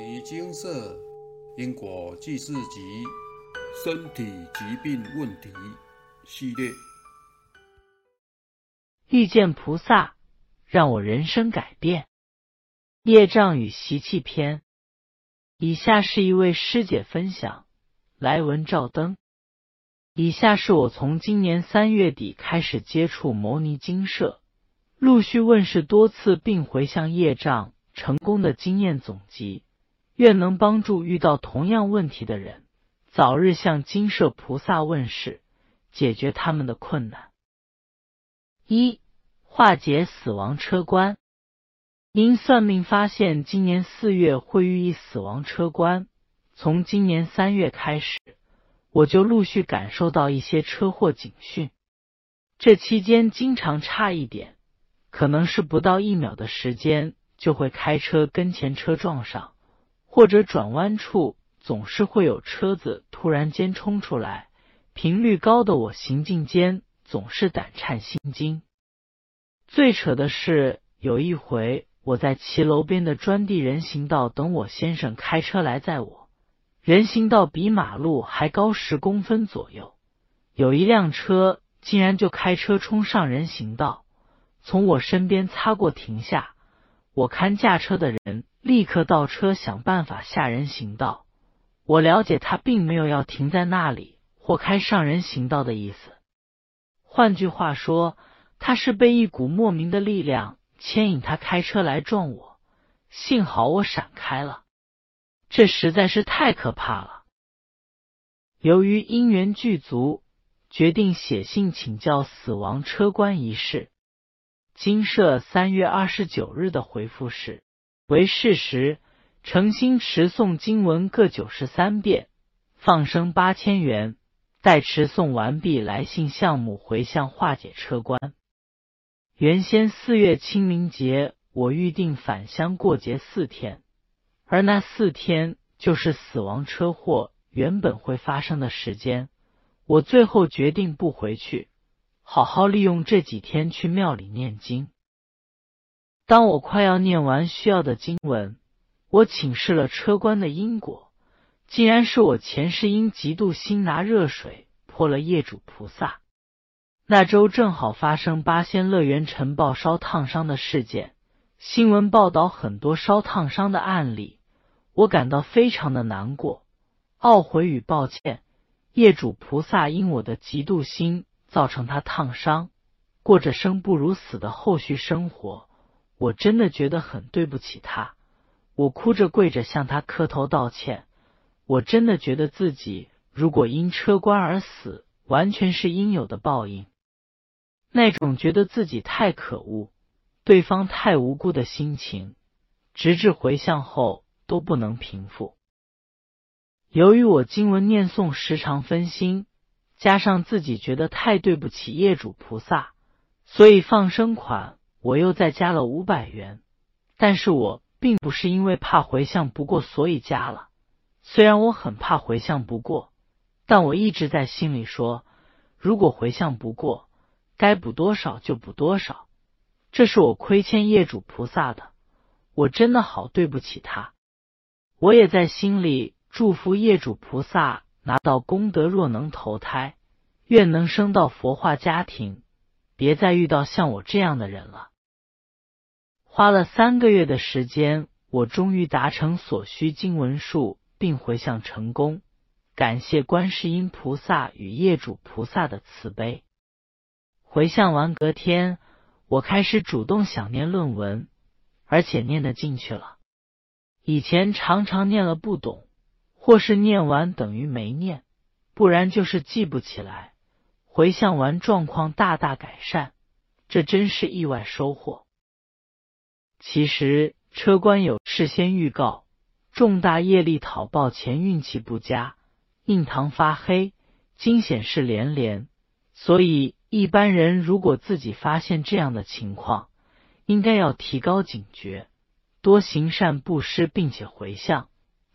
尼精舍因果记事集身体疾病问题系列，遇见菩萨让我人生改变。业障与习气篇，以下是一位师姐分享。来文照灯。以下是我从今年三月底开始接触牟尼精舍，陆续问世多次并回向业障成功的经验总结。愿能帮助遇到同样问题的人，早日向金舍菩萨问世，解决他们的困难。一、化解死亡车关。因算命发现今年四月会遇一死亡车关，从今年三月开始，我就陆续感受到一些车祸警讯。这期间经常差一点，可能是不到一秒的时间，就会开车跟前车撞上。或者转弯处总是会有车子突然间冲出来，频率高的我行进间总是胆颤心惊。最扯的是，有一回我在骑楼边的砖地人行道等我先生开车来载我，人行道比马路还高十公分左右，有一辆车竟然就开车冲上人行道，从我身边擦过停下。我看驾车的人立刻倒车，想办法下人行道。我了解他并没有要停在那里或开上人行道的意思。换句话说，他是被一股莫名的力量牵引他开车来撞我。幸好我闪开了，这实在是太可怕了。由于因缘具足，决定写信请教死亡车关一事。金社三月二十九日的回复是：为事实，诚心持诵经文各九十三遍，放生八千元。待持诵完毕，来信项目回向化解车关。原先四月清明节，我预定返乡过节四天，而那四天就是死亡车祸原本会发生的时间。我最后决定不回去。好好利用这几天去庙里念经。当我快要念完需要的经文，我请示了车官的因果，竟然是我前世因嫉妒心拿热水泼了业主菩萨。那周正好发生八仙乐园尘爆烧烫伤的事件，新闻报道很多烧烫伤的案例，我感到非常的难过、懊悔与抱歉。业主菩萨因我的嫉妒心。造成他烫伤，过着生不如死的后续生活，我真的觉得很对不起他。我哭着跪着向他磕头道歉。我真的觉得自己如果因车关而死，完全是应有的报应。那种觉得自己太可恶，对方太无辜的心情，直至回向后都不能平复。由于我经文念诵时常分心。加上自己觉得太对不起业主菩萨，所以放生款我又再加了五百元。但是我并不是因为怕回向不过所以加了。虽然我很怕回向不过，但我一直在心里说，如果回向不过，该补多少就补多少。这是我亏欠业主菩萨的，我真的好对不起他。我也在心里祝福业主菩萨。拿到功德，若能投胎，愿能生到佛化家庭，别再遇到像我这样的人了。花了三个月的时间，我终于达成所需经文数，并回向成功。感谢观世音菩萨与业主菩萨的慈悲。回向完隔天，我开始主动想念论文，而且念得进去了。以前常常念了不懂。或是念完等于没念，不然就是记不起来。回向完状况大大改善，这真是意外收获。其实车官有事先预告，重大业力讨报前运气不佳，印堂发黑，惊险事连连。所以一般人如果自己发现这样的情况，应该要提高警觉，多行善布施，并且回向。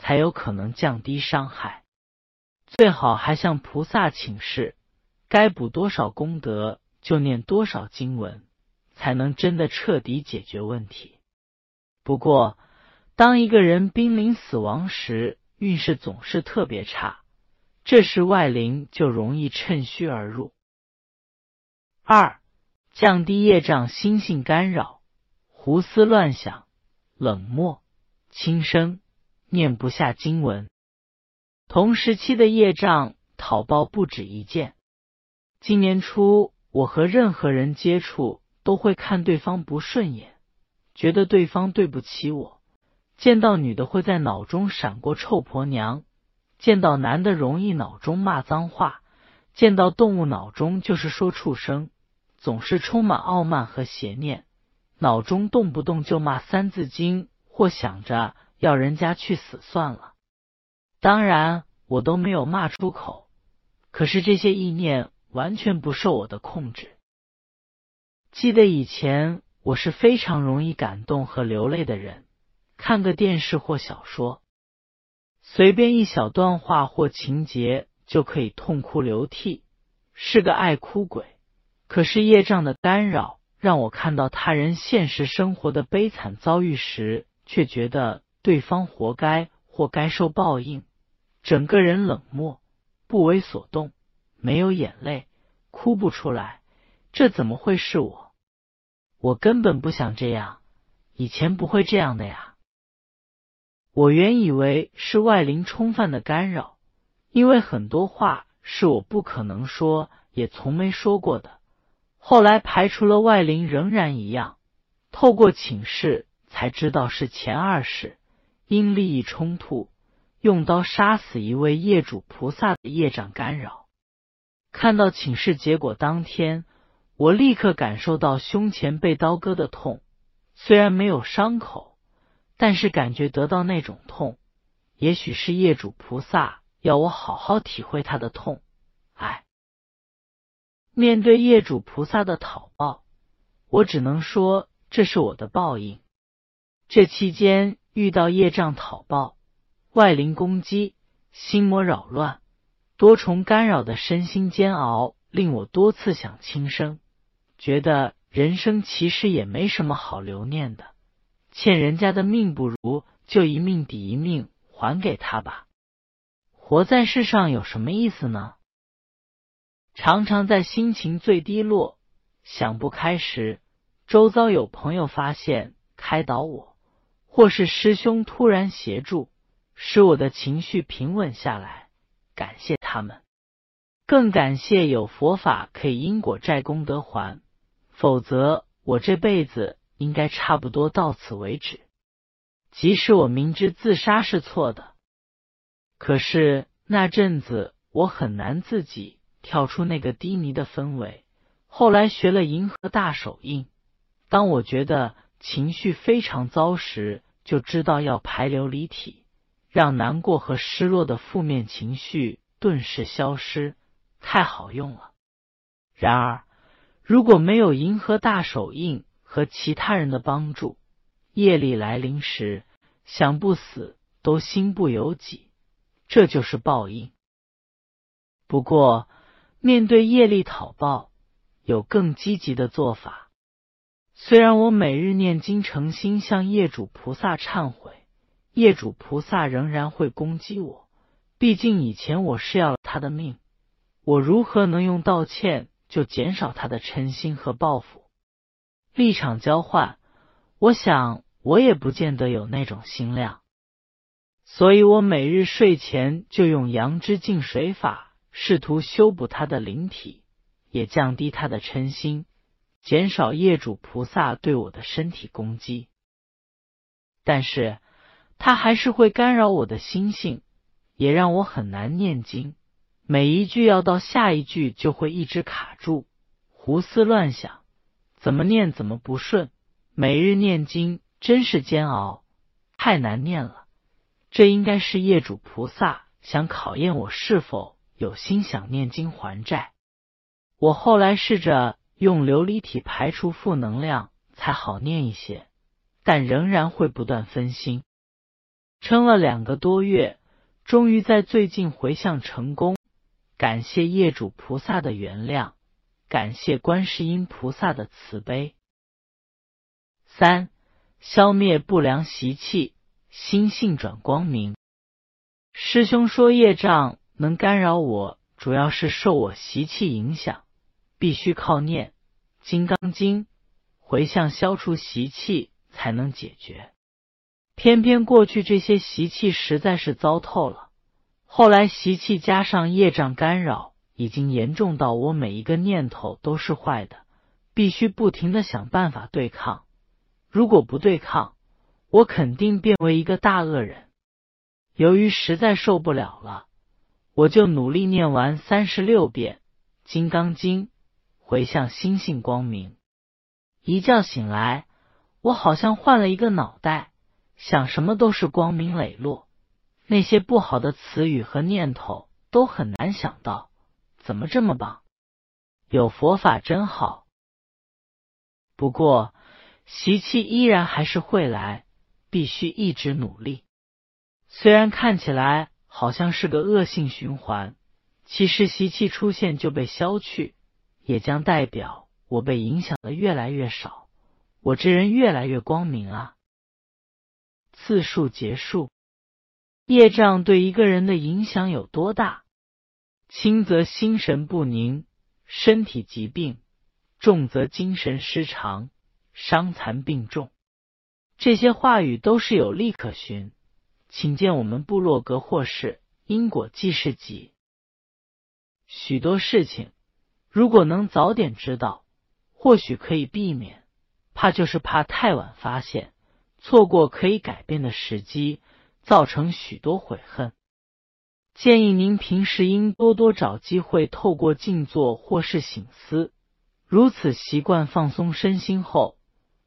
才有可能降低伤害，最好还向菩萨请示，该补多少功德就念多少经文，才能真的彻底解决问题。不过，当一个人濒临死亡时，运势总是特别差，这时外灵就容易趁虚而入。二、降低业障，心性干扰，胡思乱想，冷漠，轻声，念不下经文。同时期的业障讨报不止一件。今年初，我和任何人接触，都会看对方不顺眼，觉得对方对不起我。见到女的会在脑中闪过臭婆娘，见到男的容易脑中骂脏话，见到动物脑中就是说畜生，总是充满傲慢和邪念，脑中动不动就骂三字经，或想着要人家去死算了。当然我都没有骂出口，可是这些意念完全不受我的控制。记得以前我是非常容易感动和流泪的人。看个电视或小说，随便一小段话或情节就可以痛哭流涕，是个爱哭鬼。可是业障的干扰，让我看到他人现实生活的悲惨遭遇时，却觉得对方活该或该受报应，整个人冷漠，不为所动，没有眼泪，哭不出来。这怎么会是我？我根本不想这样，以前不会这样的呀。我原以为是外灵冲犯的干扰，因为很多话是我不可能说，也从没说过的。后来排除了外灵，仍然一样。透过请示才知道是前二世因利益冲突，用刀杀死一位业主菩萨的业障干扰。看到请示结果当天，我立刻感受到胸前被刀割的痛，虽然没有伤口。但是感觉得到那种痛，也许是业主菩萨要我好好体会他的痛。哎，面对业主菩萨的讨报，我只能说这是我的报应。这期间遇到业障讨报、外灵攻击、心魔扰乱、多重干扰的身心煎熬，令我多次想轻生，觉得人生其实也没什么好留念的。欠人家的命不如，就一命抵一命还给他吧。活在世上有什么意思呢？常常在心情最低落、想不开时，周遭有朋友发现开导我，或是师兄突然协助，使我的情绪平稳下来。感谢他们，更感谢有佛法可以因果债功德还，否则我这辈子。应该差不多到此为止。即使我明知自杀是错的，可是那阵子我很难自己跳出那个低迷的氛围。后来学了银河大手印，当我觉得情绪非常糟时，就知道要排流离体，让难过和失落的负面情绪顿时消失，太好用了。然而，如果没有银河大手印，和其他人的帮助，业力来临时，想不死都心不由己，这就是报应。不过，面对业力讨报，有更积极的做法。虽然我每日念经诚心向业主菩萨忏悔，业主菩萨仍然会攻击我。毕竟以前我是要了他的命，我如何能用道歉就减少他的嗔心和报复？立场交换，我想我也不见得有那种心量，所以我每日睡前就用阳之净水法，试图修补他的灵体，也降低他的嗔心，减少业主菩萨对我的身体攻击。但是他还是会干扰我的心性，也让我很难念经。每一句要到下一句就会一直卡住，胡思乱想。怎么念怎么不顺，每日念经真是煎熬，太难念了。这应该是业主菩萨想考验我是否有心想念经还债。我后来试着用琉璃体排除负能量，才好念一些，但仍然会不断分心。撑了两个多月，终于在最近回向成功，感谢业主菩萨的原谅。感谢观世音菩萨的慈悲。三、消灭不良习气，心性转光明。师兄说业障能干扰我，主要是受我习气影响，必须靠念《金刚经》回向消除习气才能解决。偏偏过去这些习气实在是糟透了，后来习气加上业障干扰，已经严重到我每一个念头都是坏的，必须不停的想办法对抗。如果不对抗，我肯定变为一个大恶人。由于实在受不了了，我就努力念完三十六遍《金刚经》，回向心性光明。一觉醒来，我好像换了一个脑袋，想什么都是光明磊落，那些不好的词语和念头都很难想到。怎么这么棒？有佛法真好。不过。习气依然还是会来，必须一直努力。虽然看起来好像是个恶性循环，其实习气出现就被消去，也将代表我被影响的越来越少，我这人越来越光明啊。次数结束，业障对一个人的影响有多大？轻则心神不宁，身体疾病；重则精神失常。伤残病重，这些话语都是有例可循，请见我们部落格或是因果记事集。许多事情，如果能早点知道，或许可以避免。怕就是怕太晚发现，错过可以改变的时机，造成许多悔恨。建议您平时应多多找机会，透过静坐或是醒思，如此习惯放松身心后。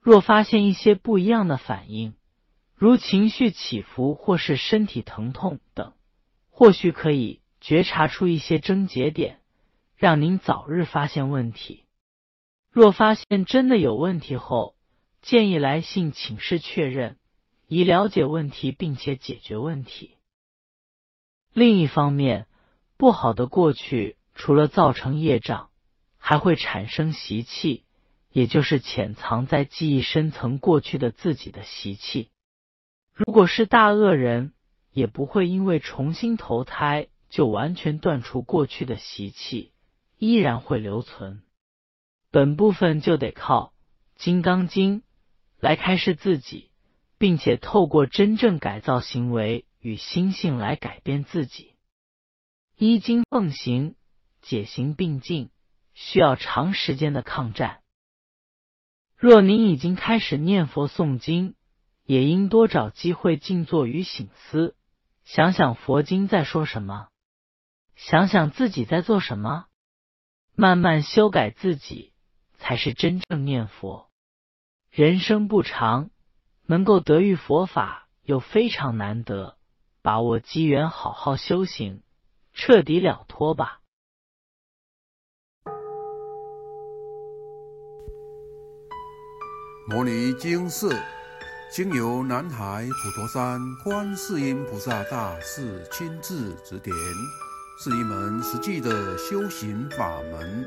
若发现一些不一样的反应，如情绪起伏或是身体疼痛等，或许可以觉察出一些症结点，让您早日发现问题。若发现真的有问题后，建议来信请示确认，以了解问题并且解决问题。另一方面，不好的过去除了造成业障，还会产生习气。也就是潜藏在记忆深层过去的自己的习气。如果是大恶人，也不会因为重新投胎就完全断除过去的习气，依然会留存。本部分就得靠《金刚经》来开示自己，并且透过真正改造行为与心性来改变自己。依经奉行，解行并进，需要长时间的抗战。若您已经开始念佛诵经，也应多找机会静坐与醒思，想想佛经在说什么，想想自己在做什么，慢慢修改自己，才是真正念佛。人生不长，能够得遇佛法又非常难得，把握机缘，好好修行，彻底了脱吧。摩尼经释，经由南海普陀山观世音菩萨大士亲自指点，是一门实际的修行法门，